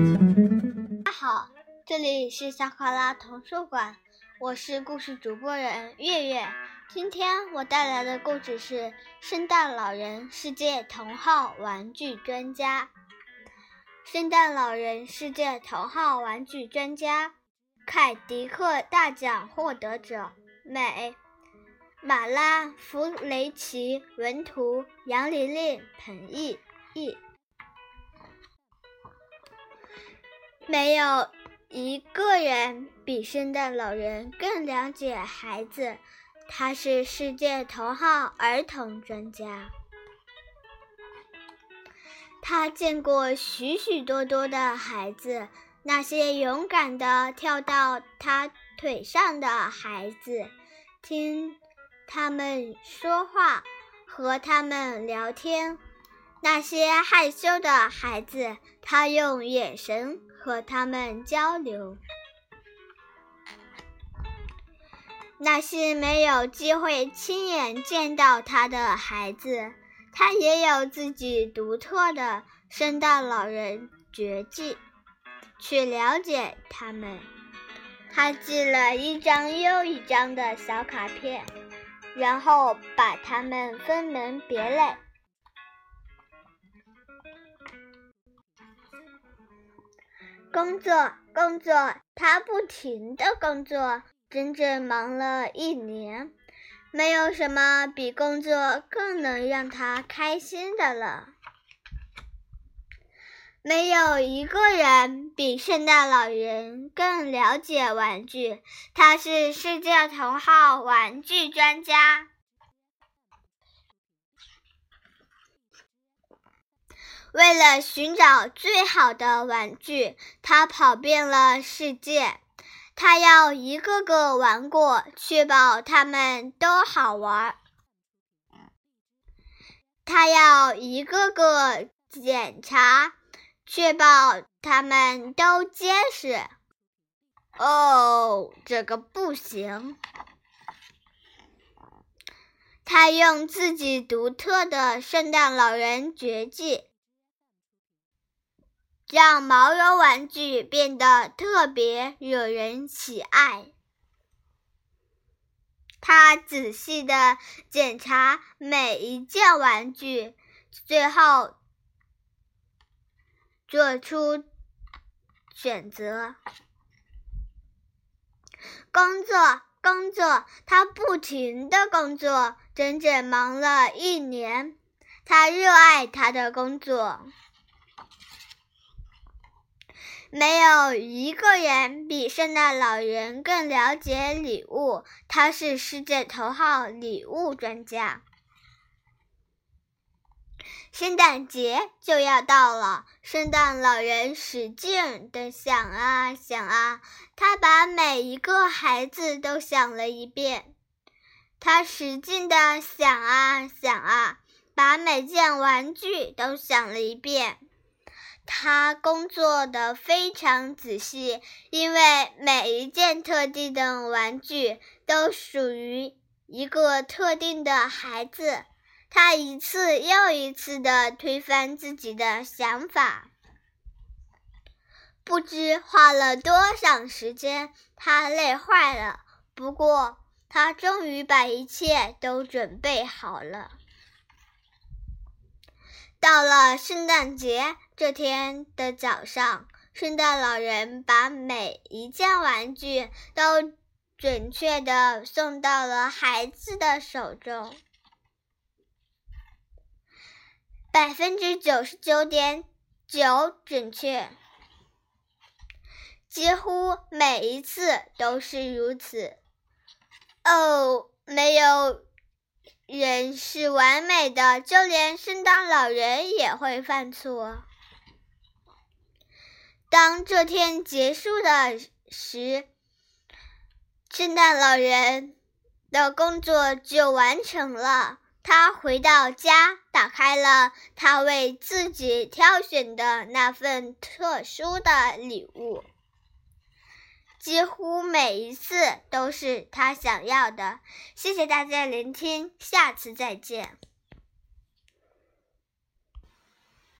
大家好这里是小考拉童书馆，我是故事主播人月月。今天我带来的故事是《圣诞老人世界头号玩具专家》。圣诞老人世界头号玩具专家，凯迪克大奖获得者，美，马拉·弗雷奇文图，杨玲玲彭译译。没有一个人比圣诞老人更了解孩子，他是世界头号儿童专家。他见过许许多多的孩子，那些勇敢地跳到他腿上的孩子，听他们说话，和他们聊天；那些害羞的孩子，他用眼神。和他们交流。那些没有机会亲眼见到他的孩子，他也有自己独特的圣诞老人绝技，去了解他们。他寄了一张又一张的小卡片，然后把它们分门别类。工作，工作，他不停的工作，整整忙了一年。没有什么比工作更能让他开心的了。没有一个人比圣诞老人更了解玩具，他是世界头号玩具专家。为了寻找最好的玩具，他跑遍了世界。他要一个个玩过，确保他们都好玩。他要一个个检查，确保他们都结实。哦，这个不行。他用自己独特的圣诞老人绝技。让毛绒玩具变得特别惹人喜爱。他仔细的检查每一件玩具，最后做出选择。工作，工作，他不停的工作，整整忙了一年。他热爱他的工作。没有一个人比圣诞老人更了解礼物，他是世界头号礼物专家。圣诞节就要到了，圣诞老人使劲的想啊想啊，他把每一个孩子都想了一遍。他使劲的想啊想啊，把每件玩具都想了一遍。他工作的非常仔细，因为每一件特定的玩具都属于一个特定的孩子。他一次又一次的推翻自己的想法，不知花了多少时间，他累坏了。不过，他终于把一切都准备好了。到了圣诞节这天的早上，圣诞老人把每一件玩具都准确的送到了孩子的手中，百分之九十九点九准确，几乎每一次都是如此。哦，没有。人是完美的，就连圣诞老人也会犯错。当这天结束的时，圣诞老人的工作就完成了。他回到家，打开了他为自己挑选的那份特殊的礼物。几乎每一次都是他想要的。谢谢大家聆听，下次再见。